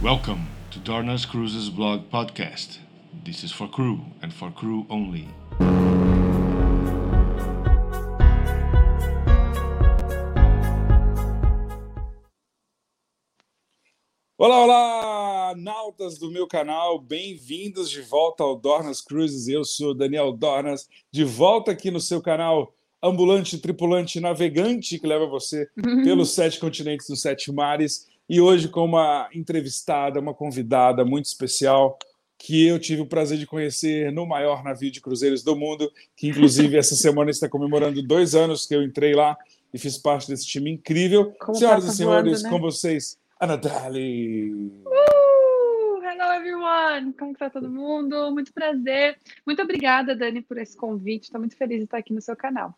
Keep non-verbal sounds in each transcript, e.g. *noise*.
Welcome to Dornas Cruises Blog Podcast. This is for crew and for crew only. Olá, olá, nautas do meu canal, bem-vindos de volta ao Dornas Cruises. Eu sou Daniel Dornas, de volta aqui no seu canal ambulante, tripulante, navegante que leva você pelos sete continentes dos sete mares. E hoje com uma entrevistada, uma convidada muito especial que eu tive o prazer de conhecer no maior navio de cruzeiros do mundo, que inclusive *laughs* essa semana está comemorando dois anos que eu entrei lá e fiz parte desse time incrível. Como Senhoras e passa senhores, voando, né? com vocês, Ana Dali. Uh, hello everyone! Como que tá todo mundo? Muito prazer. Muito obrigada, Dani, por esse convite. Estou muito feliz de estar aqui no seu canal.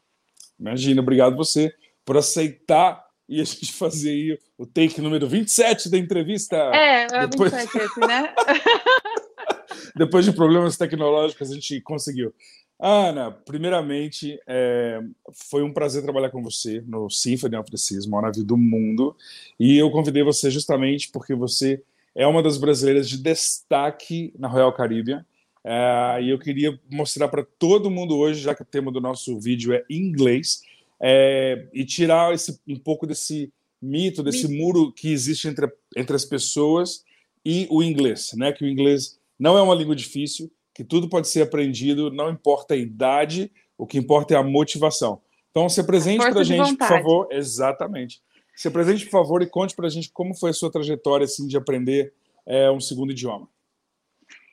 Imagina, obrigado você por aceitar e a gente fazer aí o take número 27 da entrevista. É, é Depois- 27 esse, né? *laughs* Depois de problemas tecnológicos, a gente conseguiu. Ana, primeiramente, é, foi um prazer trabalhar com você no Symphony of the Seas, maior navio do mundo. E eu convidei você justamente porque você é uma das brasileiras de destaque na Royal Caribbean. É, e eu queria mostrar para todo mundo hoje, já que o tema do nosso vídeo é inglês, é, e tirar esse, um pouco desse mito, desse muro que existe entre, entre as pessoas e o inglês, né? Que o inglês não é uma língua difícil, que tudo pode ser aprendido, não importa a idade, o que importa é a motivação. Então, se apresente para a gente, por vontade. favor. Exatamente. Se apresente, por favor, e conte para a gente como foi a sua trajetória assim, de aprender é, um segundo idioma.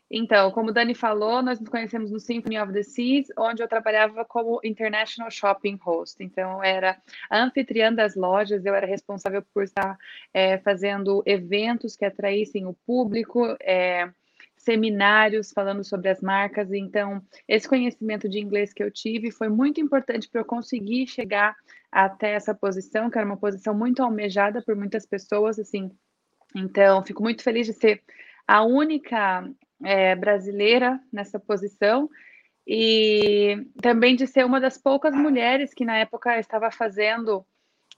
Então, como o Dani falou, nós nos conhecemos no Symphony of the Seas, onde eu trabalhava como International Shopping Host. Então, eu era anfitriã das lojas, eu era responsável por estar é, fazendo eventos que atraíssem o público, é, seminários falando sobre as marcas. Então, esse conhecimento de inglês que eu tive foi muito importante para eu conseguir chegar até essa posição, que era uma posição muito almejada por muitas pessoas, assim. Então, fico muito feliz de ser a única é, brasileira nessa posição e também de ser uma das poucas mulheres que na época estava fazendo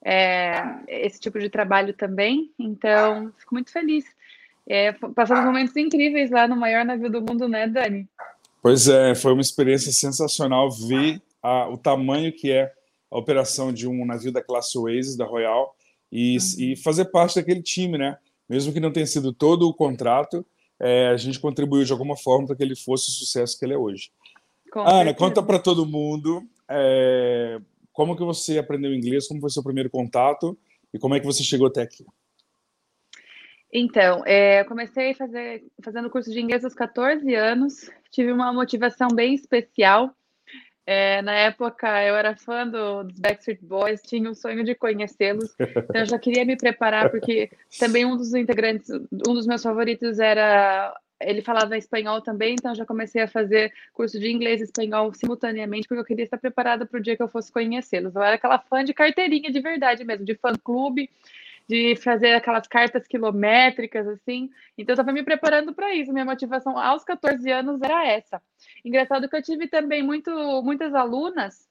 é, esse tipo de trabalho também. Então, fico muito feliz. É, passamos momentos incríveis lá no maior navio do mundo, né, Dani? Pois é, foi uma experiência sensacional ver a, o tamanho que é a operação de um navio da classe Oasis, da Royal, e, Uhum. e fazer parte daquele time, né? Mesmo que não tenha sido todo o contrato, é, a gente contribuiu de alguma forma para que ele fosse o sucesso que ele é hoje. Com Ana, certeza. conta para todo mundo é, como que você aprendeu inglês, como foi seu primeiro contato e como é que você chegou até aqui. Então, é, eu comecei fazer, fazendo curso de inglês aos 14 anos, tive uma motivação bem especial. É, na época, eu era fã do, dos Backstreet Boys, tinha o sonho de conhecê-los, então eu já queria me preparar, porque também um dos integrantes, um dos meus favoritos era. Ele falava espanhol também, então já comecei a fazer curso de inglês e espanhol simultaneamente, porque eu queria estar preparada para o dia que eu fosse conhecê-los. Eu era aquela fã de carteirinha de verdade mesmo, de fã-clube de fazer aquelas cartas quilométricas, assim. Então, eu estava me preparando para isso. Minha motivação aos 14 anos era essa. Engraçado que eu tive também muito, muitas alunas.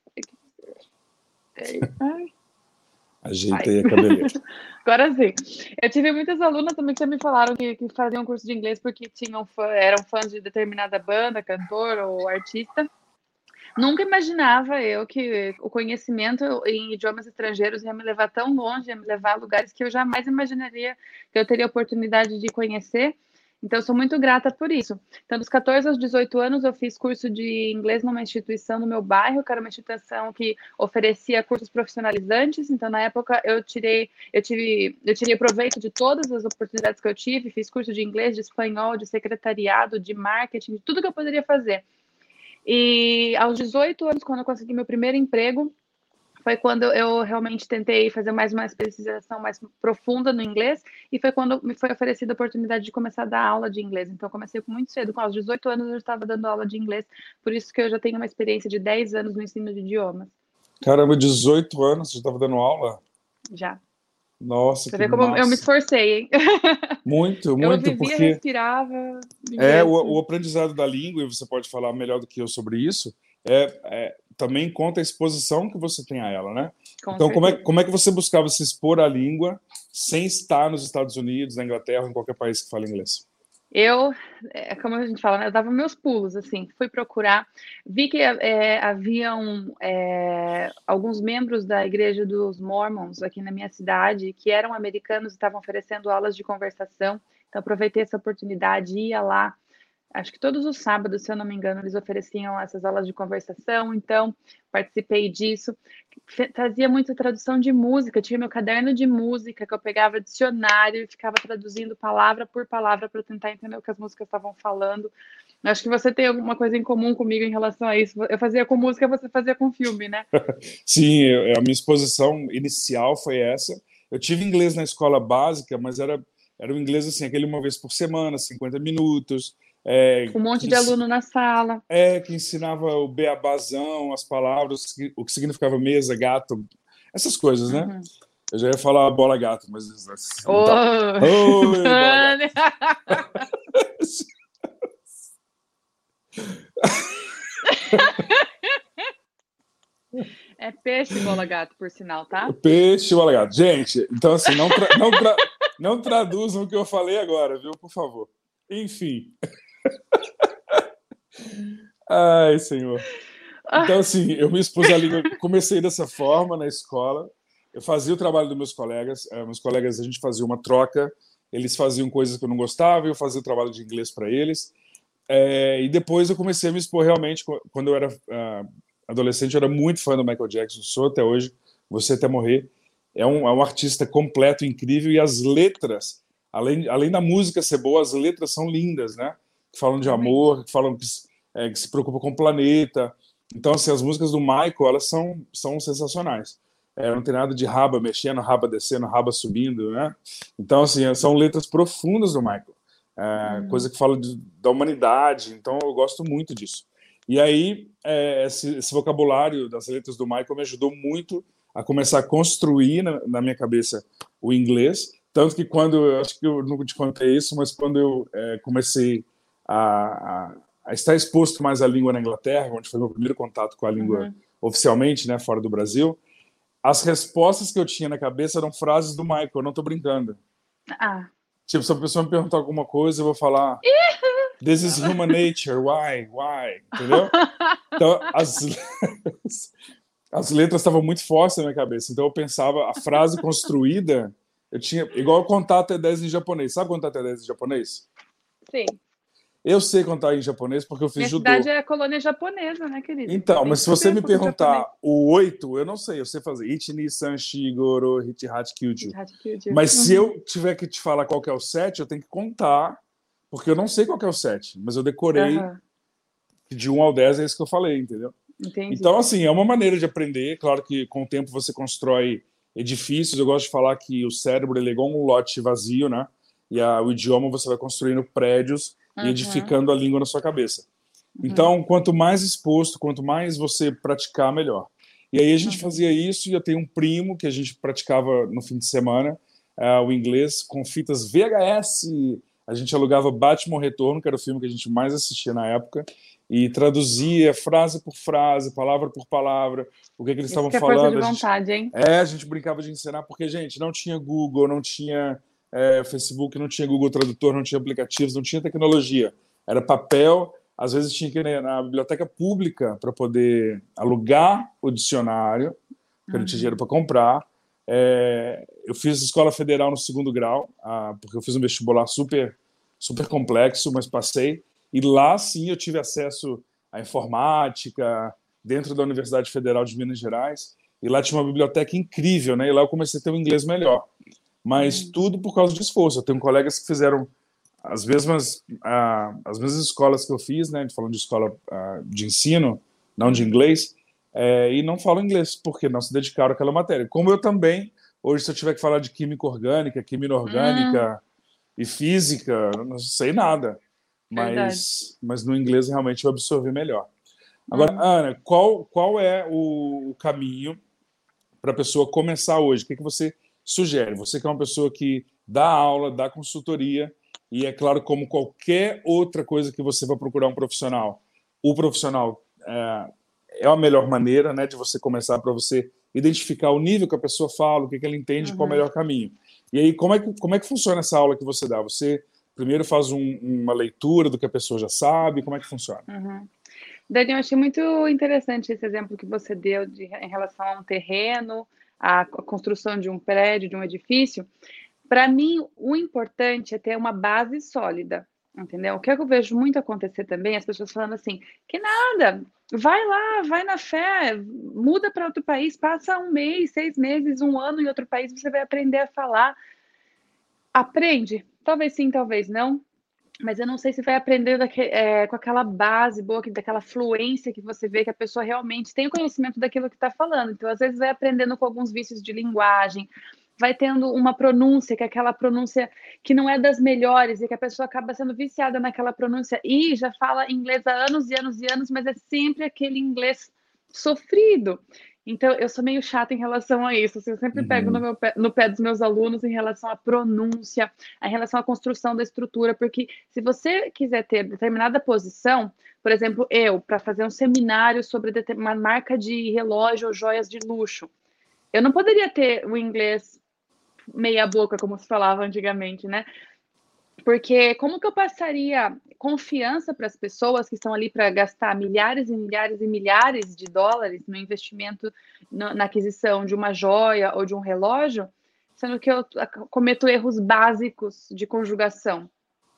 Ai, Ajeitei a cabeleira. *laughs* agora sim. Eu tive muitas alunas também que me falaram que, que faziam curso de inglês porque tinham fã, eram fãs de determinada banda, cantor ou artista. Nunca imaginava eu que o conhecimento em idiomas estrangeiros ia me levar tão longe, ia me levar a lugares que eu jamais imaginaria que eu teria oportunidade de conhecer. Então, sou muito grata por isso. Então, dos 14 aos 18 anos, eu fiz curso de inglês numa instituição no meu bairro, que era uma instituição que oferecia cursos profissionalizantes. Então, na época, eu tirei, eu tive, eu tirei proveito de todas as oportunidades que eu tive. Fiz curso de inglês, de espanhol, de secretariado, de marketing, de tudo que eu poderia fazer. E aos 18 anos, quando eu consegui meu primeiro emprego, foi quando eu realmente tentei fazer mais uma especialização mais profunda no inglês, e foi quando me foi oferecida a oportunidade de começar a dar aula de inglês. Então, eu comecei com muito cedo, com aos 18 anos eu já estava dando aula de inglês, por isso que eu já tenho uma experiência de 10 anos no ensino de idiomas. Caramba, 18 anos, você estava dando aula? Já. Nossa, Você que vê como eu me massa. esforcei, hein? *laughs* Muito, Eu muito, vivia, porque respirava. é o, o aprendizado da língua, e você pode falar melhor do que eu sobre isso, é, é também conta a exposição que você tem a ela, né? Com então, como é, como é que você buscava se expor à língua sem estar nos Estados Unidos, na Inglaterra, em qualquer país que fala inglês? Eu, é, como a gente fala, né, eu dava meus pulos, assim, fui procurar, vi que é, haviam é, alguns membros da igreja dos Mormons aqui na minha cidade que eram americanos e estavam oferecendo aulas de conversação, então aproveitei essa oportunidade, ia lá, acho que todos os sábados, se eu não me engano, eles ofereciam essas aulas de conversação, então participei disso. Fazia muita tradução de música, tinha meu caderno de música que eu pegava dicionário e ficava traduzindo palavra por palavra para tentar entender o que as músicas estavam falando. Acho que você tem alguma coisa em comum comigo em relação a isso. Eu fazia com música, você fazia com filme, né? *laughs* Sim, a minha exposição inicial foi essa. Eu tive inglês na escola básica, mas era era um inglês assim, aquele uma vez por semana, 50 minutos. É, um monte de aluno na sala. É, que ensinava o beabazão, as palavras, o que significava mesa, gato, essas coisas, né? Uhum. Eu já ia falar bola gato, mas. Assim, oh. tá. *laughs* Oi, bola gato. É peixe bola gato, por sinal, tá? *laughs* Peixe bola gato. Gente, então assim, não, tra não, tra não traduzam o que eu falei agora, viu? Por favor. Enfim. Ai, senhor. Então, assim, eu me expus à língua, comecei dessa forma na escola. Eu fazia o trabalho dos meus colegas. Uh, meus colegas, a gente fazia uma troca. Eles faziam coisas que eu não gostava, eu fazia o trabalho de inglês para eles. É, e depois eu comecei a me expor realmente. Quando eu era uh, adolescente, eu era muito fã do Michael Jackson, sou até hoje, você até morrer. É um, é um artista completo, incrível, e as letras, além, além da música ser boa, as letras são lindas, né? Que falam de amor, que falam que, é, que se preocupa com o planeta. Então, assim, as músicas do Michael, elas são, são sensacionais. É, não tem nada de raba mexendo, raba descendo, raba subindo, né? Então, assim, são letras profundas do Michael. É, uhum. Coisa que fala de, da humanidade. Então, eu gosto muito disso. E aí, é, esse, esse, vocabulário das letras do Michael me ajudou muito a começar a construir na, na, minha cabeça o inglês. Tanto que quando, acho que eu nunca te contei isso, mas quando eu é, comecei a, a, a, estar exposto mais à língua na Inglaterra, onde foi meu primeiro contato com a língua uhum. oficialmente, né, fora do Brasil, as respostas que eu tinha na cabeça eram frases do Michael, eu não estou brincando. Ah. Tipo, se a pessoa me perguntar alguma coisa, eu vou falar. This is human nature, why, why, entendeu? Então, as, *laughs* as letras estavam muito fortes na minha cabeça. Então, eu pensava, a frase construída, eu tinha, igual contar até 10 em japonês. Sabe contar até 10 em japonês? Sim. Eu sei contar em japonês porque eu fiz Minha judô. cidade é colônia japonesa, né, querido? Então, mas se você me perguntar o 8, eu não sei, eu sei fazer. Ichini, Sanshi, Goro, Hichihachi, Kyuju. Mas uhum. se eu tiver que te falar qual é o 7, eu tenho que contar, porque eu não sei qual é o 7, mas eu decorei uhum. de 1 ao 10, é isso que eu falei, entendeu? Entendi. Então, assim, é uma maneira de aprender. Claro que com o tempo você constrói edifícios. Eu gosto de falar que o cérebro ele é igual um lote vazio, né? E a, o idioma você vai construindo prédios uhum. e edificando a língua na sua cabeça. Então, uhum. quanto mais exposto, quanto mais você praticar, melhor. E aí a gente fazia isso e eu tenho um primo que a gente praticava no fim de semana uh, o inglês com fitas VHS. A gente alugava Batman Retorno, que era o filme que a gente mais assistia na época, e traduzia frase por frase, palavra por palavra, o que, que eles estavam que é falando. De vontade, hein? É, a gente brincava de ensinar, porque, gente, não tinha Google, não tinha é, Facebook, não tinha Google Tradutor, não tinha aplicativos, não tinha tecnologia. Era papel, às vezes tinha que ir na biblioteca pública para poder alugar o dicionário, porque uhum. não tinha dinheiro para comprar. É, eu fiz escola federal no segundo grau, ah, porque eu fiz um vestibular super, super complexo, mas passei. E lá sim eu tive acesso à informática, dentro da Universidade Federal de Minas Gerais. E lá tinha uma biblioteca incrível, né? E lá eu comecei a ter um inglês melhor. Mas uhum. tudo por causa de esforço. Eu tenho colegas que fizeram as mesmas, uh, as mesmas escolas que eu fiz, né? Falando de escola uh, de ensino, não de inglês, é, e não falam inglês, porque não se dedicaram àquela matéria. Como eu também, hoje, se eu tiver que falar de química orgânica, química inorgânica uhum. e física, não sei nada mas, mas no inglês realmente eu absorvi melhor. Agora, uhum. Ana, qual, qual é o, o caminho para a pessoa começar hoje? O que, que você sugere? Você que é uma pessoa que dá aula, dá consultoria, e é claro, como qualquer outra coisa que você vai procurar um profissional, o profissional é, é a melhor maneira né, de você começar para você identificar o nível que a pessoa fala, o que, que ela entende, uhum. qual é o uhum. melhor caminho. E aí, como é, que, como é que funciona essa aula que você dá? Você primeiro faz um, uma leitura do que a pessoa já sabe? Como é que funciona? Uhum. Dani, eu achei muito interessante esse exemplo que você deu de, em relação a um terreno, a construção de um prédio, de um edifício. Para mim, o importante é ter uma base sólida, entendeu? O que eu vejo muito acontecer também, as pessoas falando assim, que nada, vai lá, vai na fé, muda para outro país, passa um mês, seis meses, um ano em outro país, você vai aprender a falar. Aprende, talvez sim, talvez não, mas eu não sei se vai aprender é, com aquela base boa, daquela fluência que você vê que a pessoa realmente tem o conhecimento daquilo que está falando. Então, às vezes, vai aprendendo com alguns vícios de linguagem, vai tendo uma pronúncia, que é aquela pronúncia que não é das melhores, e que a pessoa acaba sendo viciada naquela pronúncia e já fala inglês há anos e anos e anos, mas é sempre aquele inglês sofrido. Então, eu sou meio chata em relação a isso. Assim, eu sempre uhum. pego no, pé, no pé dos meus alunos em relação à pronúncia, em relação à construção da estrutura, porque se você quiser ter determinada posição, por exemplo, eu, para fazer um seminário sobre uma marca de relógio ou joias de luxo, eu não poderia ter o inglês meia boca, como se falava antigamente, né? Porque como que eu passaria confiança para as pessoas que estão ali para gastar milhares e milhares e milhares de dólares no investimento no, na aquisição de uma joia ou de um relógio, sendo que eu cometo erros básicos de conjugação.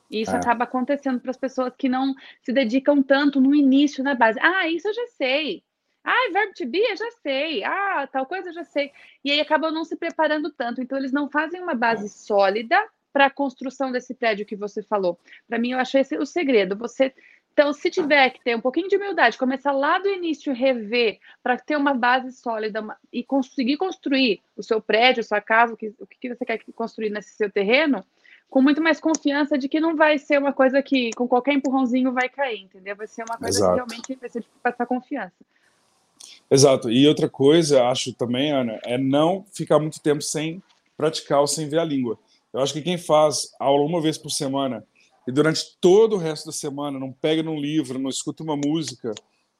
E isso é. acaba acontecendo para as pessoas que não se dedicam tanto no início, na base. Ah, isso eu já sei. Ah, verbo to be, eu já sei. Ah, tal coisa eu já sei. E aí acabam não se preparando tanto. Então, eles não fazem uma base sólida para a construção desse prédio que você falou. Para mim, eu acho esse o segredo. Você então, se tiver que ter um pouquinho de humildade, começar lá do início, rever, para ter uma base sólida uma, e conseguir construir o seu prédio, a sua casa, o que, o que você quer construir nesse seu terreno, com muito mais confiança de que não vai ser uma coisa que com qualquer empurrãozinho vai cair, entendeu? Vai ser uma coisa Exato. que realmente vai ser de passar confiança. Exato. E outra coisa, acho também, Ana, é não ficar muito tempo sem praticar ou sem ver a língua. Eu acho que quem faz aula uma vez por semana e durante todo o resto da semana não pega num livro, não escuta uma música,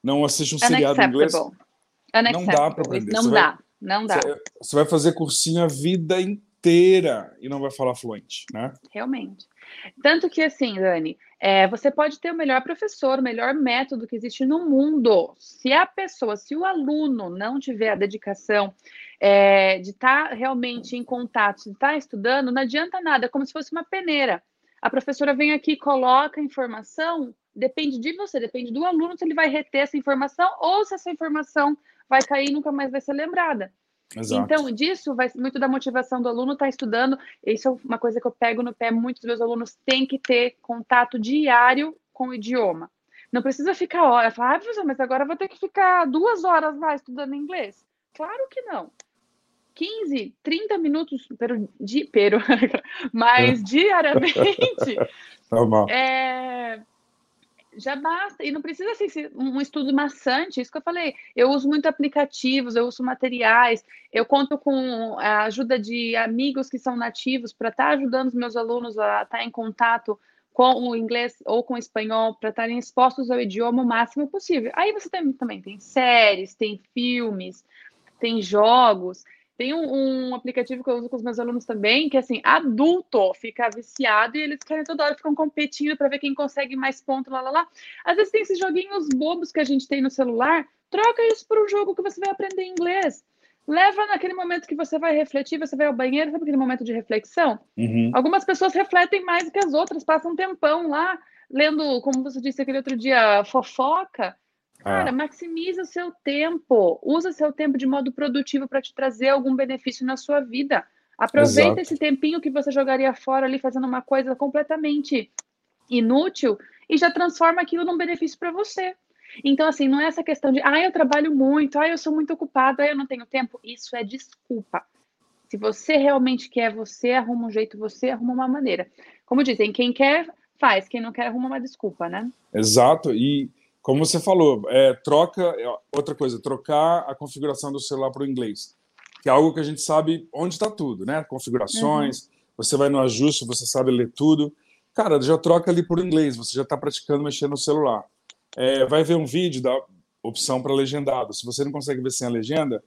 não assiste um seriado inglês, não dá para aprender. Não você dá, vai, não dá. Você vai fazer cursinho a vida inteira e não vai falar fluente, né? Realmente. Tanto que assim, Dani, é, você pode ter o melhor professor, o melhor método que existe no mundo. Se a pessoa, se o aluno não tiver a dedicação é, de estar tá realmente em contato, de estar tá estudando, não adianta nada, é como se fosse uma peneira. A professora vem aqui, coloca informação, depende de você, depende do aluno se ele vai reter essa informação ou se essa informação vai cair e nunca mais vai ser lembrada. Exato. Então, disso vai muito da motivação do aluno estar tá estudando. Isso é uma coisa que eu pego no pé. Muitos dos meus alunos têm que ter contato diário com o idioma. Não precisa ficar hora, falar, ah, professor, mas agora vou ter que ficar duas horas lá estudando inglês. Claro que não. 15, 30 minutos pero, di, pero, *laughs* mas *laughs* diariamente é, já basta. E não precisa ser um estudo maçante, isso que eu falei. Eu uso muito aplicativos, eu uso materiais, eu conto com a ajuda de amigos que são nativos para estar tá ajudando os meus alunos a estar tá em contato com o inglês ou com o espanhol para estarem expostos ao idioma o máximo possível. Aí você tem, também tem séries, tem filmes, tem jogos. Tem um, um, aplicativo que eu uso com os meus alunos também, que assim, adulto fica viciado e eles querem toda hora ficam competindo para ver quem consegue mais pontos, lá, lá, lá. Às vezes tem esses joguinhos bobos que a gente tem no celular, troca isso por um jogo que você vai aprender inglês. Leva naquele momento que você vai refletir, você vai ao banheiro, sabe aquele momento de reflexão? Uhum. Algumas pessoas refletem mais do que as outras, passam um tempão lá, lendo, como você disse aquele outro dia, fofoca. Cara, ah. maximiza o seu tempo. Usa seu tempo de modo produtivo para te trazer algum benefício na sua vida. Aproveita Exato. esse tempinho que você jogaria fora ali fazendo uma coisa completamente inútil e já transforma aquilo num benefício para você. Então, assim, não é essa questão de, ah, eu trabalho muito, ah, eu sou muito ocupado, ah, eu não tenho tempo. Isso é desculpa. Se você realmente quer, você arruma um jeito, você arruma uma maneira. Como dizem, quem quer, faz, quem não quer, arruma uma desculpa, né? Exato. E como você falou, é, troca. É, outra coisa, trocar a configuração do celular para o inglês, que é algo que a gente sabe onde está tudo, né? Configurações, uhum. você vai no ajuste, você sabe ler tudo. Cara, já troca ali por inglês, você já está praticando mexer no celular. É, vai ver um vídeo, dá, opção para legendado. Se você não consegue ver sem a legenda,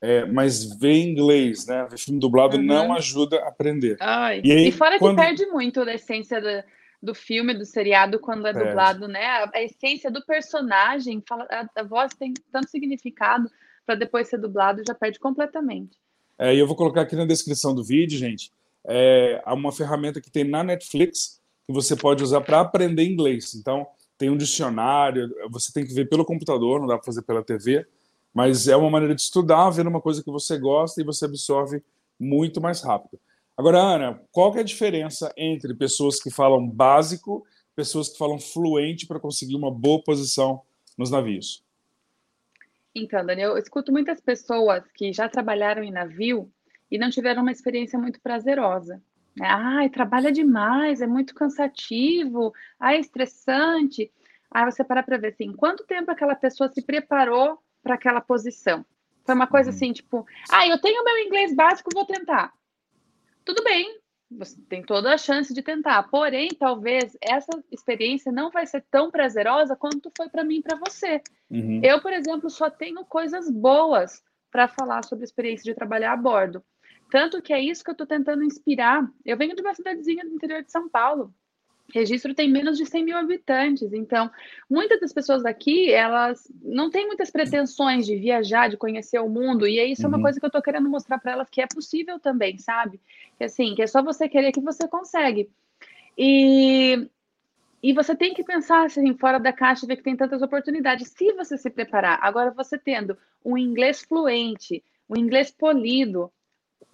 é, mas ver inglês, né? Ver filme dublado uhum. não ajuda a aprender. Ai, e, aí, e, fora quando... que perde muito da essência da, do filme, do seriado, quando é perde. dublado, né? A, a, essência do personagem, fala, a, a voz tem tanto significado para depois ser dublado, já perde completamente. É, e eu vou colocar aqui na descrição do vídeo, gente, é, uma ferramenta que tem na Netflix que você pode usar para aprender inglês. Então, tem um dicionário, você tem que ver pelo computador, não dá para fazer pela TV, mas é uma maneira de estudar, vendo uma coisa que você gosta e você absorve muito mais rápido. Agora, Ana, qual que é a diferença entre pessoas que falam básico, pessoas que falam fluente para conseguir uma boa posição nos navios? Então, Daniel, eu escuto muitas pessoas que já trabalharam em navio e não tiveram uma experiência muito prazerosa. Né? Ai, trabalha demais, é muito cansativo, ai, estressante. Aí você para para ver assim, quanto tempo aquela pessoa se preparou para aquela posição. Foi uma coisa uhum. assim, tipo, ah, eu tenho meu inglês básico, vou tentar. Tudo bem, você tem toda a chance de tentar. Porém, talvez essa experiência não vai ser tão prazerosa quanto foi para mim e para você. Uhum. Eu, por exemplo, só tenho coisas boas para falar sobre a experiência de trabalhar a bordo. Tanto que é isso que eu estou tentando inspirar. Eu venho de uma cidadezinha do interior de São Paulo, registro tem menos de 100 mil habitantes. Então, muitas das pessoas daqui, elas não têm muitas pretensões de viajar, de conhecer o mundo. E isso uhum. é uma uhum. coisa que eu estou querendo mostrar para elas que é possível também, sabe? Que assim, que é só você querer que você consegue. E, e você tem que pensar assim, fora da caixa ver que tem tantas oportunidades. Se você se preparar, agora você tendo um inglês fluente, um inglês polido,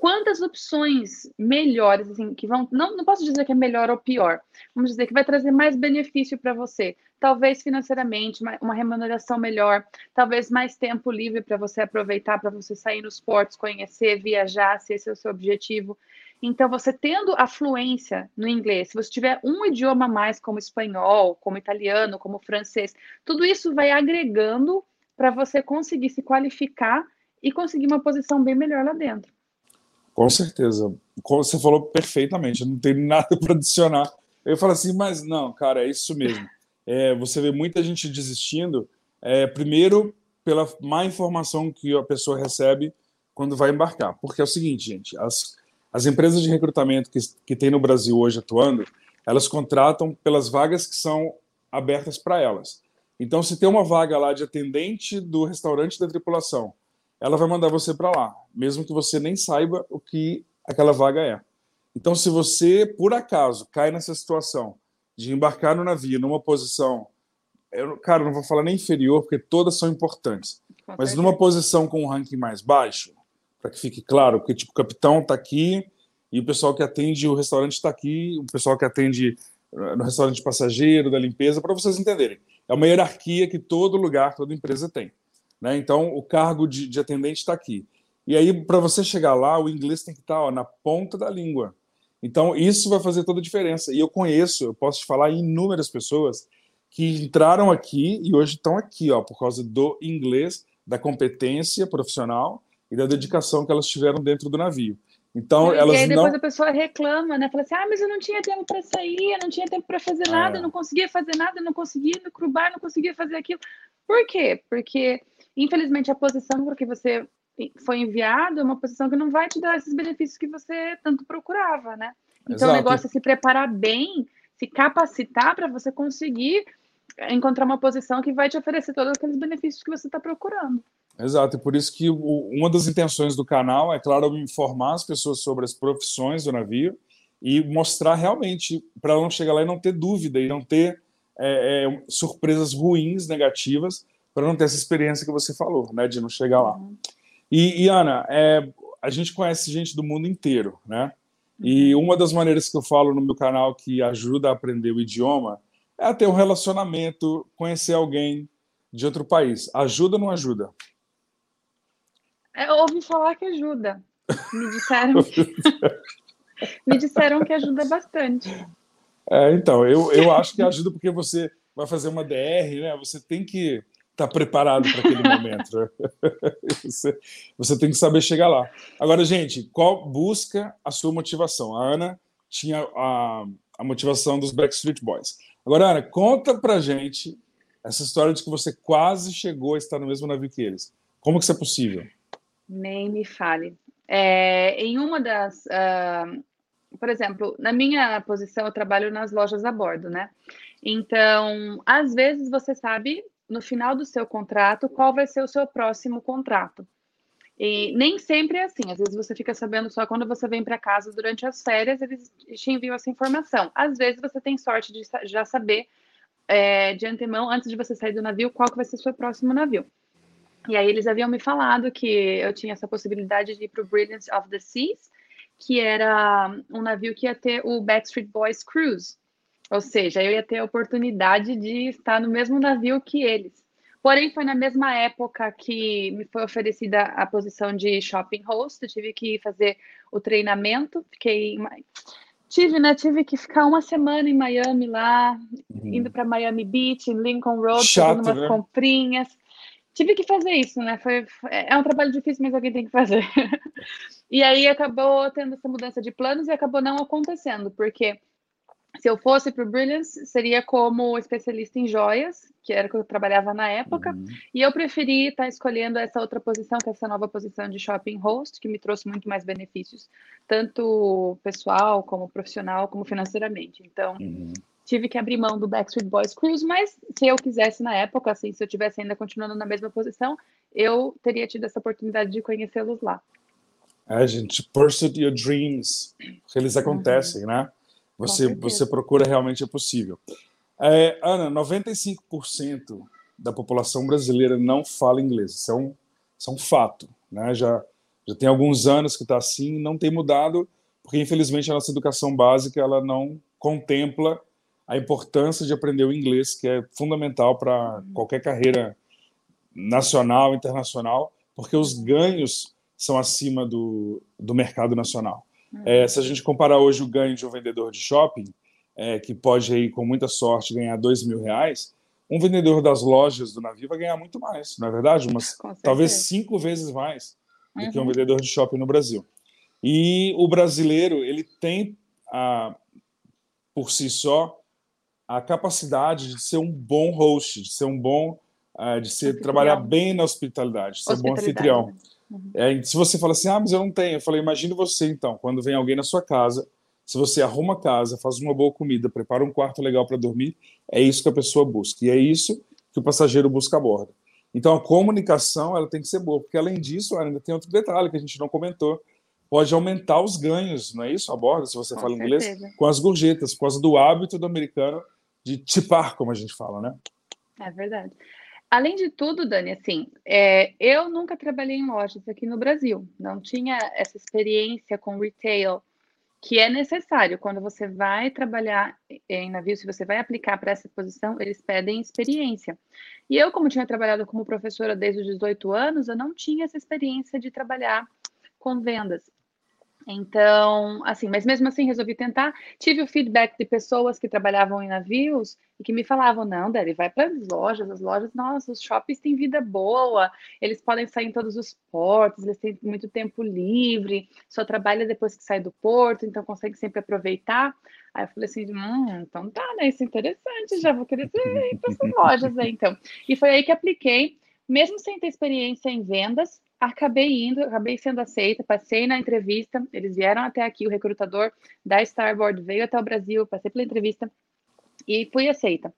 quantas opções melhores, assim, que vão. Não, não posso dizer que é melhor ou pior, vamos dizer que vai trazer mais benefício para você. Talvez financeiramente, uma remuneração melhor, talvez mais tempo livre para você aproveitar, para você sair nos portos, conhecer, viajar, se esse é o seu objetivo. Então, você tendo a fluência no inglês, se você tiver um idioma a mais, como espanhol, como italiano, como francês, tudo isso vai agregando para você conseguir se qualificar e conseguir uma posição bem melhor lá dentro. Com certeza. Você falou perfeitamente, não tem *laughs* nada para adicionar. Eu falo assim, mas não, cara, é isso mesmo. É, você vê muita gente desistindo, é, primeiro pela má informação que a pessoa recebe quando vai embarcar. Porque é o seguinte, gente, as, as empresas de recrutamento que, que tem no Brasil hoje atuando, elas contratam pelas vagas que são abertas para elas. Então, se tem uma vaga lá de atendente do restaurante da tripulação ela vai mandar você para lá, mesmo que você nem saiba o que aquela vaga é. Então, se você, por acaso, cai nessa situação de embarcar no navio numa posição, eu, cara, não vou falar nem inferior, porque todas são importantes, mas numa posição com um ranking mais baixo, para que fique claro, porque tipo, o capitão está aqui e o pessoal que atende o restaurante está aqui, o pessoal que atende eh, no restaurante passageiro, da limpeza, para vocês entenderem. É uma hierarquia que todo lugar, toda empresa tem. Né? Então, o cargo de, de atendente está aqui. E aí, para você chegar lá, o inglês tem que estar tá, ó, na ponta da língua. Então, isso vai fazer toda a diferença. E eu conheço, eu posso te falar inúmeras pessoas que entraram aqui e hoje estão aqui, ó, por causa do inglês, da competência profissional e da dedicação que elas tiveram dentro do navio. Então, e elas aí depois não... a pessoa reclama, né? Fala assim: ah, mas eu não tinha tempo para sair, eu não tinha tempo para fazer nada, é. eu não conseguia fazer nada, eu não conseguia no crubar, não conseguia fazer aquilo. Por quê? Porque Infelizmente, a posição para que você foi enviado é uma posição que não vai te dar esses benefícios que você tanto procurava, né? Então, Exato. o negócio é se preparar bem, se capacitar para você conseguir encontrar uma posição que vai te oferecer todos aqueles benefícios que você está procurando. Exato, e por isso que o, uma das intenções do canal é, claro, informar as pessoas sobre as profissões do navio e mostrar realmente, para não chegar lá e não ter dúvida e não ter é, é, surpresas ruins, negativas, para não ter essa experiência que você falou, né, de não chegar lá. Uhum. E, e, Ana, é, a gente conhece gente do mundo inteiro, né? E uhum. uma das maneiras que eu falo no meu canal que ajuda a aprender o idioma é ter um relacionamento, conhecer alguém de outro país. Ajuda ou não ajuda? É, eu ouvi falar que ajuda. Me disseram que... *laughs* Me disseram que ajuda bastante. É, então, eu, eu acho que ajuda porque você vai fazer uma DR, né? Você tem que está preparado para aquele momento. *laughs* Você, você, tem que saber chegar lá. Agora, gente, qual busca a sua motivação? A Ana tinha a, a motivação dos Backstreet Boys. Agora, Ana, conta para gente essa história de que você quase chegou a estar no mesmo navio que eles. Como que isso é possível? Nem me fale. É, em uma das, uh, por exemplo, na minha posição eu trabalho nas lojas a bordo, né? Então, às vezes você sabe no final do seu contrato qual vai ser o seu próximo contrato. E nem sempre é assim. Às vezes você fica sabendo só quando você vem para casa durante as férias, eles te enviam essa informação. Às vezes você tem sorte de já saber é, de antemão, antes de você sair do navio, qual que vai ser o seu próximo navio. E aí eles haviam me falado que eu tinha essa possibilidade de ir para o Brilliance of the Seas, que era um navio que ia ter o Backstreet Boys Cruise. Ou seja, eu ia ter a oportunidade de estar no mesmo navio que eles. Porém, foi na mesma época que me foi oferecida a posição de shopping host. Eu tive que fazer o treinamento. Fiquei. Tive, né? Tive que ficar uma semana em Miami lá, uhum. indo para Miami Beach, em Lincoln Road, Chato, fazendo umas né? comprinhas. Tive que fazer isso, né? Foi, é um trabalho difícil, mas alguém tem que fazer. *laughs* e aí acabou tendo essa mudança de planos e acabou não acontecendo, porque se eu fosse para o Brilliance, seria como especialista em joias, que era o que eu trabalhava na época, uhum. e eu preferi estar tá escolhendo essa outra posição, que é essa nova posição de shopping host, que me trouxe muito mais benefícios, tanto pessoal, como profissional, como financeiramente. Então, uhum. tive que abrir mão do Backstreet Boys Cruise, mas se eu quisesse na época, assim, se eu tivesse ainda continuando na mesma posição, eu teria tido essa oportunidade de conhecê-los lá. É, gente, pursue your dreams, eles acontecem, uhum. né? Você, você procura realmente é possível. É, Ana, 95% da população brasileira não fala inglês. Isso é um, isso é um fato. Né? Já, já tem alguns anos que está assim, não tem mudado, porque infelizmente a nossa educação básica ela não contempla a importância de aprender o inglês, que é fundamental para qualquer carreira nacional, internacional, porque os ganhos são acima do, do mercado nacional. É, se a gente comparar hoje o ganho de um vendedor de shopping, é, que pode aí, com muita sorte, ganhar dois mil reais, um vendedor das lojas do navio vai ganhar muito mais, não é verdade? Umas, *laughs* talvez cinco vezes mais do uhum. que um uhum. vendedor de shopping no Brasil. E o brasileiro, ele tem, a, por si só, a capacidade de ser um bom host, de ser um bom, uh, de ser, trabalhar bem na hospitalidade, de ser um bom anfitrião. Uhum. É, se você fala assim, ah, mas eu não tenho, eu falei, imagine você então, quando vem alguém na sua casa, se você arruma a casa, faz uma boa comida, prepara um quarto legal para dormir, é isso que a pessoa busca. E é isso que o passageiro busca a bordo. Então a comunicação ela tem que ser boa, porque além disso, ainda tem outro detalhe que a gente não comentou. Pode aumentar os ganhos, não é isso? A bordo, se você com fala certeza. inglês, com as gorjetas, por causa do hábito do americano de tipar, como a gente fala, né? É verdade. Além de tudo, Dani, assim, é, eu nunca trabalhei em lojas aqui no Brasil, não tinha essa experiência com retail, que é necessário. Quando você vai trabalhar em navio, se você vai aplicar para essa posição, eles pedem experiência. E eu, como tinha trabalhado como professora desde os 18 anos, eu não tinha essa experiência de trabalhar com vendas. Então, assim, mas mesmo assim resolvi tentar. Tive o feedback de pessoas que trabalhavam em navios e que me falavam: não, Dani, vai para as lojas, as lojas, nossa, os shoppings têm vida boa, eles podem sair em todos os portos, eles têm muito tempo livre, só trabalha depois que sai do porto, então consegue sempre aproveitar. Aí eu falei assim: hum, então tá, né? Isso é interessante, já vou querer ir para essas lojas aí, então. E foi aí que apliquei, mesmo sem ter experiência em vendas acabei indo, acabei sendo aceita, passei na entrevista, eles vieram até aqui, o recrutador da Starboard veio até o Brasil, passei pela entrevista e fui aceita.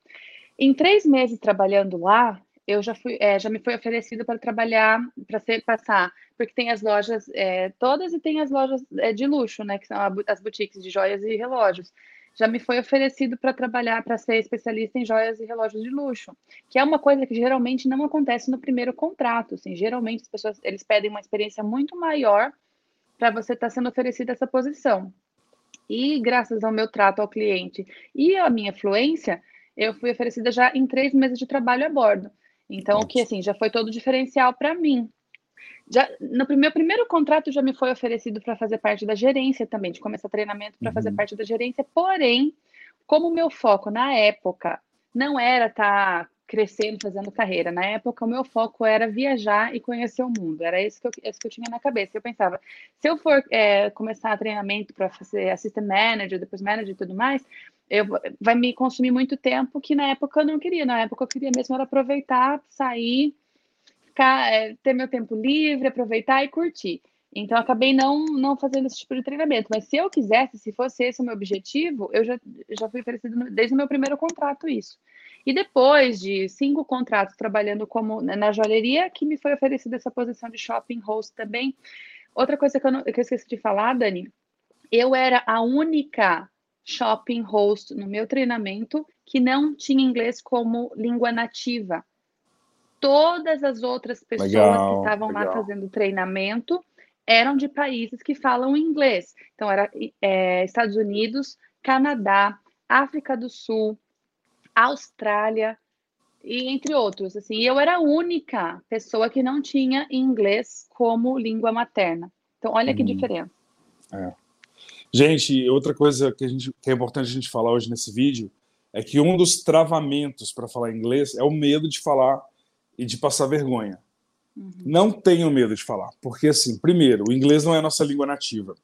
Em três meses trabalhando lá, eu já fui, é, já me foi oferecido para trabalhar, para ser passar, porque tem as lojas é, todas e tem as lojas é, de luxo, né, que são as boutiques de joias e relógios já me foi oferecido para trabalhar, para ser especialista em joias e relógios de luxo, que é uma coisa que geralmente não acontece no primeiro contrato. Assim, geralmente as pessoas eles pedem uma experiência muito maior para você estar tá sendo oferecida essa posição. E graças ao meu trato ao cliente e à minha fluência, eu fui oferecida já em três meses de trabalho a bordo. Então, o que assim já foi todo diferencial para mim, já, no meu primeiro contrato já me foi oferecido para fazer parte da gerência também, de começar treinamento para uhum. fazer parte da gerência. Porém, como o meu foco na época não era estar tá crescendo, fazendo carreira. Na época, o meu foco era viajar e conhecer o mundo. Era isso que eu, isso que eu tinha na cabeça. Eu pensava, se eu for é, começar treinamento para fazer assistant manager, depois manager e tudo mais, eu, vai me consumir muito tempo que na época eu não queria. Na época eu queria mesmo era aproveitar, sair, ficar, é, ter meu tempo livre, aproveitar e curtir. Então, acabei não, não fazendo esse tipo de treinamento. Mas se eu quisesse, se fosse esse o meu objetivo, eu já, já fui oferecido desde o meu primeiro contrato isso. E depois de cinco contratos trabalhando como na joalheria, que me foi oferecida essa posição de shopping host também. Outra coisa que eu, não, que eu esqueci de falar, Dani, eu era a única shopping host no meu treinamento que não tinha inglês como língua nativa. Todas as outras pessoas legal, que estavam lá fazendo treinamento eram de países que falam inglês. Então, era é, Estados Unidos, Canadá, África do Sul, Austrália e entre outros. Assim, eu era a única pessoa que não tinha inglês como língua materna. Então, olha que uhum. diferença. É. Gente, outra coisa que, gente, que é importante a gente falar hoje nesse vídeo é que um dos travamentos para falar inglês é o medo de falar e de passar vergonha. Uhum. Não tenham medo de falar, porque assim, primeiro, o inglês não é a nossa língua nativa.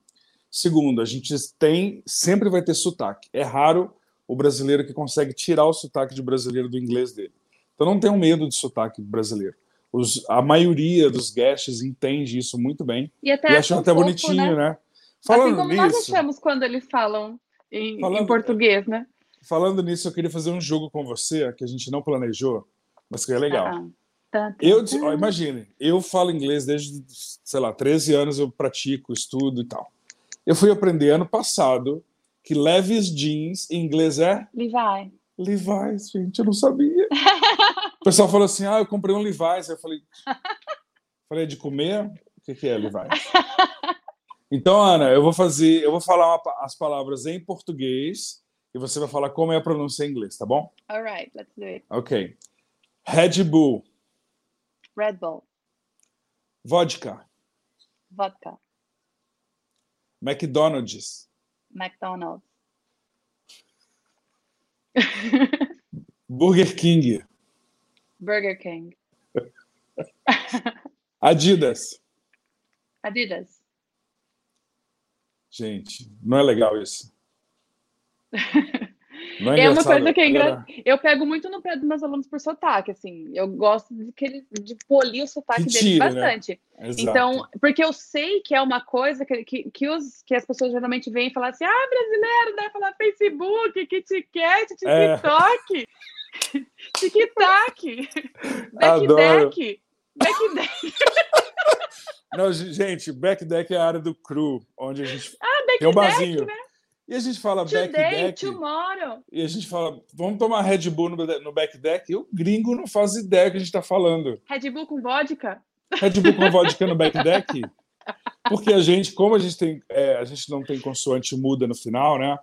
Segundo, a gente tem, sempre vai ter sotaque. É raro o brasileiro que consegue tirar o sotaque de brasileiro do inglês dele. Então não tenham medo de sotaque brasileiro. Os, a maioria dos guests entende isso muito bem e, até e acham até fofo, bonitinho, né? né? Falando assim como nisso, nós achamos quando eles falam em, falando, em português, né? Falando nisso, eu queria fazer um jogo com você que a gente não planejou, mas que é legal. Ah. Tá, tá, eu, ó, imagine, eu falo inglês desde, sei lá, 13 anos eu pratico, estudo e tal. Eu fui aprender ano passado que Levi's jeans em inglês é Levi. Levi's, gente, eu não sabia. o pessoal falou assim: "Ah, eu comprei um Levi's". Eu falei: "Falei de comer? O que que é Levi's?" Então, Ana, eu vou fazer, eu vou falar uma, as palavras em português e você vai falar como é a pronúncia em inglês, tá bom? All right, let's do it. Ok. Red Bull. Red Bull. Vodka. Vodka. McDonald's. McDonald's. *laughs* Burger King. Burger King. *laughs* Adidas. Adidas. Gente, não é legal isso. *laughs* É, é uma coisa que é engraçada. Eu pego muito no pé dos meus alunos por sotaque, assim. Eu gosto de, que ele, de polir o sotaque que deles né? bastante. Né? Então, porque eu sei que é uma coisa que, que, que, os, que as pessoas geralmente vêm falar assim: ah, brasileiro, deve falar Facebook, KitKat, TikTok, é. TikTok, *laughs* Backdeck, Backdeck. Não, gente, Backdeck é a área do cru, onde a gente ah, tem um barzinho. Né? E a gente fala Today, back deck. Tomorrow. E a gente fala, vamos tomar Red Bull no, no back deck. E o gringo não faz ideia que a gente está falando. Red Bull com vodka? Red Bull com vodka no back deck? Porque a gente, como a gente tem, é, a gente não tem consoante muda no final, né?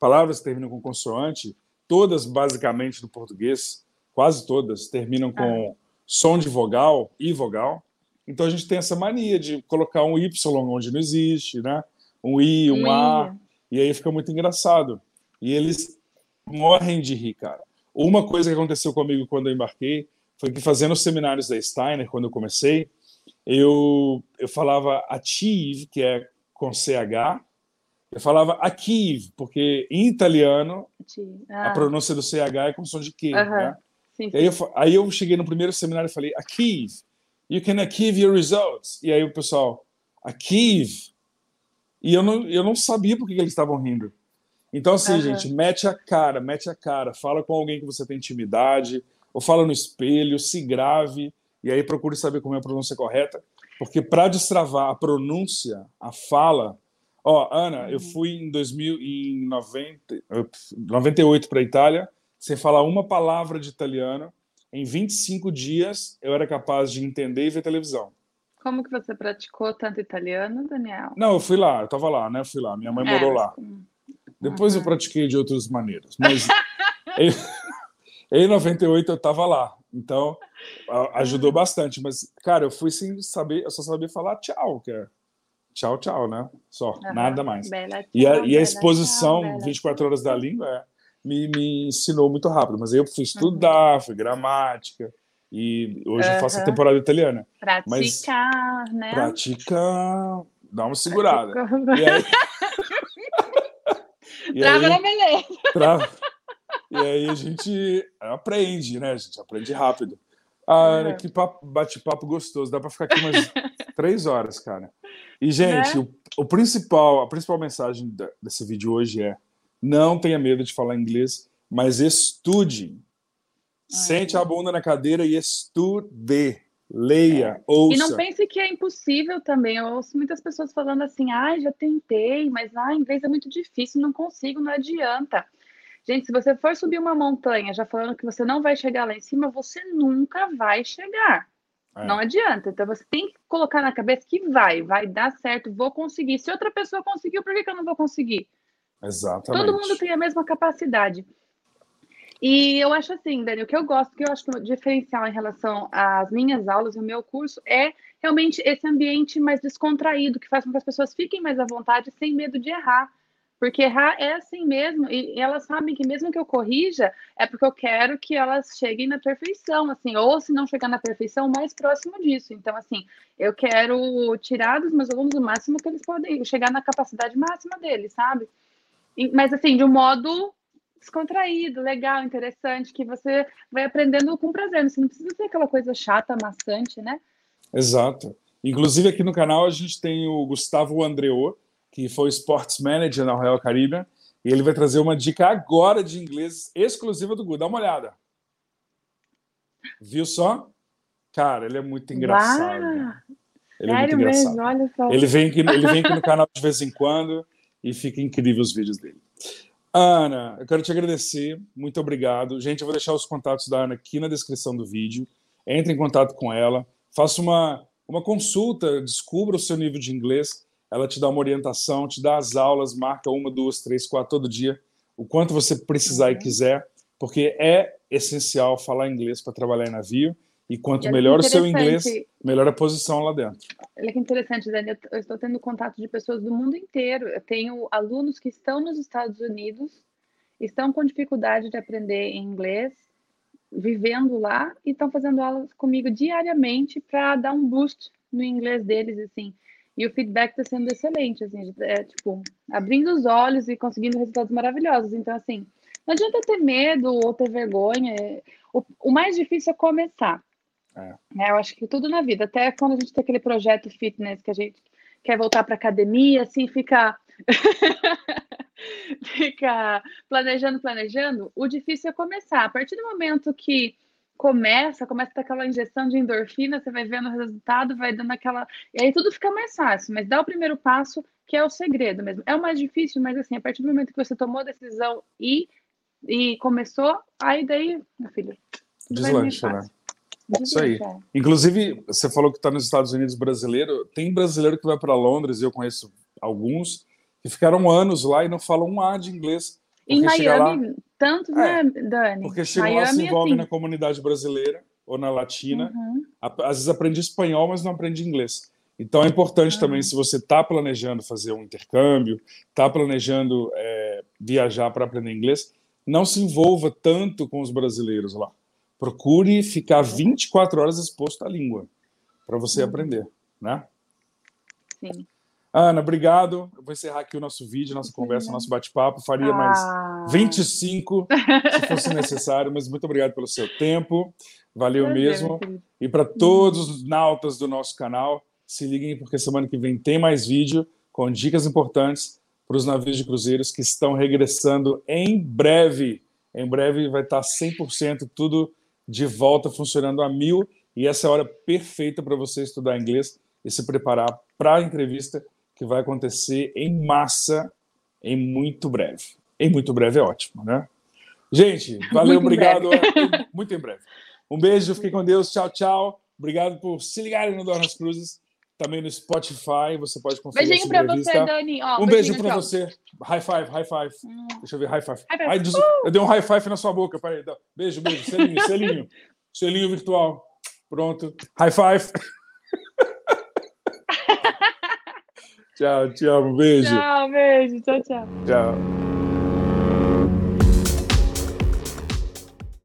Palavras terminam com consoante, todas basicamente no português, quase todas terminam com ah. som de vogal e vogal. Então a gente tem essa mania de colocar um Y onde não existe, né? Um I, um, um A. E aí fica muito engraçado. E eles morrem de rir, cara. Uma coisa que aconteceu comigo quando eu embarquei foi que fazendo os seminários da Steiner, quando eu comecei, eu, eu falava achieve, que é com CH, eu falava achieve, porque em italiano ah. a pronúncia do CH é com som de Q. Né? Sim, sim. Aí, eu, aí eu cheguei no primeiro seminário e falei achieve, you can achieve your results. E aí o pessoal, achieve, e eu não, eu não sabia por que eles estavam rindo. Então, assim, uhum. gente, mete a cara, mete a cara, fala com alguém que você tem intimidade, ou fala no espelho, se grave, e aí procure saber como é a pronúncia correta, porque para destravar a pronúncia, a fala. Ó, Ana, uhum. eu fui em 2000, em 90, 98 para a Itália, sem falar uma palavra de italiano. Em 25 dias, eu era capaz de entender e ver televisão. Como que você praticou tanto italiano, Daniel? Não, eu fui lá, eu estava lá, né? Eu fui lá, minha mãe é, morou lá. Depois eu pratiquei de outras maneiras, mas *laughs* em, em 98 eu estava lá, então ajudou bastante. Mas, cara, eu fui sem saber, eu só sabia falar tchau, que é tchau, tchau, né? Só, uhum. nada mais. Bela, tchau, e, a, e a exposição tchau, 24 horas da língua é me, me ensinou muito rápido. Mas aí eu fui estudar, uhum. fui gramática. E hoje uhum. eu faço a temporada italiana. Praticar, mas, né? Praticar, dá uma segurada. E aí... *laughs* e Trava aí... na beleza. Trava. E aí a gente aprende, né? A gente aprende rápido. Ah, Ana, que bate-papo gostoso. Dá para ficar aqui umas *laughs* três horas, cara. E, gente, né? o, o, principal, a principal mensagem desse vídeo hoje é não tenha medo de falar inglês, mas estude. Sente a bunda na cadeira e estude. Leia, é. ouça. E não pense que é impossível também. Eu ouço muitas pessoas falando assim, ah, já tentei, mas ah, inglês é muito difícil, não consigo, não adianta. Gente, se você for subir uma montanha já falando que você não vai chegar lá em cima, você nunca vai chegar. É. Não adianta. Então você tem que colocar na cabeça que vai, vai dar certo, vou conseguir. Se outra pessoa conseguiu, por que, que eu não vou conseguir? Exatamente. Todo mundo tem a mesma capacidade. E eu acho assim, Dani, o que eu gosto, que eu acho o diferencial em relação às minhas aulas e o meu curso é realmente esse ambiente mais descontraído, que faz com que as pessoas fiquem mais à vontade, sem medo de errar. Porque errar é assim mesmo, e elas sabem que mesmo que eu corrija, é porque eu quero que elas cheguem na perfeição, assim, ou se não chegar na perfeição, mais próximo disso. Então, assim, eu quero tirar dos meus alunos o máximo que eles podem, chegar na capacidade máxima deles, sabe? Mas, assim, de um modo descontraído, legal, interessante, que você vai aprendendo com prazer. Você não precisa ser aquela coisa chata, maçante, né? Exato. Inclusive, aqui no canal a gente tem o Gustavo Andreou, que foi Sports Manager na Royal Caribbean, e ele vai trazer uma dica agora de inglês exclusiva do Gu. Dá uma olhada. Viu só? Cara, ele é muito engraçado. Ele é muito engraçado. Mesmo? Olha só. Ele vem, aqui, ele vem aqui no canal de vez em quando e fica incrível os vídeos dele. Ana, eu quero te agradecer, muito obrigado. Gente, eu vou deixar os contatos da Ana aqui na descrição do vídeo. Entre em contato com ela, faça uma, uma consulta, descubra o seu nível de inglês ela te dá uma orientação, te dá as aulas, marca uma, duas, três, quatro todo dia, o quanto você precisar uhum. e quiser, porque é essencial falar inglês para trabalhar em navio. E quanto e melhor o seu inglês, melhor a posição lá dentro. Olha que interessante, Dani. Eu estou tendo contato de pessoas do mundo inteiro. Eu tenho alunos que estão nos Estados Unidos, estão com dificuldade de aprender inglês, vivendo lá e estão fazendo aulas comigo diariamente para dar um boost no inglês deles, assim. E o feedback está sendo excelente, assim, é tipo, abrindo os olhos e conseguindo resultados maravilhosos. Então, assim, não adianta ter medo ou ter vergonha. O, o mais difícil é começar. É. É, eu acho que tudo na vida, até quando a gente tem aquele projeto fitness que a gente quer voltar para academia, assim, fica. *laughs* fica planejando, planejando, o difícil é começar. A partir do momento que começa, começa a ter aquela injeção de endorfina, você vai vendo o resultado, vai dando aquela. E aí tudo fica mais fácil, mas dá o primeiro passo, que é o segredo mesmo. É o mais difícil, mas assim, a partir do momento que você tomou a decisão e, e começou, aí daí, meu filho. Deslancha, né? Isso aí. Inclusive, você falou que está nos Estados Unidos brasileiro. Tem brasileiro que vai para Londres, e eu conheço alguns, que ficaram anos lá e não falam um A de inglês. Em Miami, lá... tanto, é, né, Dani? Porque chegam Miami, lá, se envolvem assim... na comunidade brasileira ou na latina. Uhum. Às vezes aprende espanhol, mas não aprende inglês. Então é importante uhum. também, se você está planejando fazer um intercâmbio, está planejando é, viajar para aprender inglês, não se envolva tanto com os brasileiros lá. Procure ficar 24 horas exposto à língua para você uhum. aprender, né? Sim. Ana, obrigado. Eu vou encerrar aqui o nosso vídeo, nossa conversa, nosso bate-papo. Faria ah. mais 25 se fosse necessário, mas muito obrigado pelo seu tempo. Valeu mesmo. E para todos os nautas do nosso canal, se liguem porque semana que vem tem mais vídeo com dicas importantes para os navios de cruzeiros que estão regressando em breve. Em breve vai estar 100% tudo de volta funcionando a mil e essa é a hora perfeita para você estudar inglês e se preparar para a entrevista que vai acontecer em massa em muito breve. Em muito breve é ótimo, né? Gente, *laughs* valeu, muito obrigado. Em *laughs* muito em breve. Um beijo, fiquem com Deus. Tchau, tchau. Obrigado por se ligarem no Dornas Cruzes, também no Spotify. Você pode conferir Beijinho para você, Dani. Ó, um beijo para você. High five, high five. Hum. Deixa eu ver, high five. High five. Ai, uh! Eu dei um high five na sua boca. Peraí. Beijo, beijo. Selinho, *laughs* selinho. Selinho virtual. Pronto. High five. *laughs* Tchau, te amo. Beijo. Tchau, beijo. Tchau, tchau. Tchau.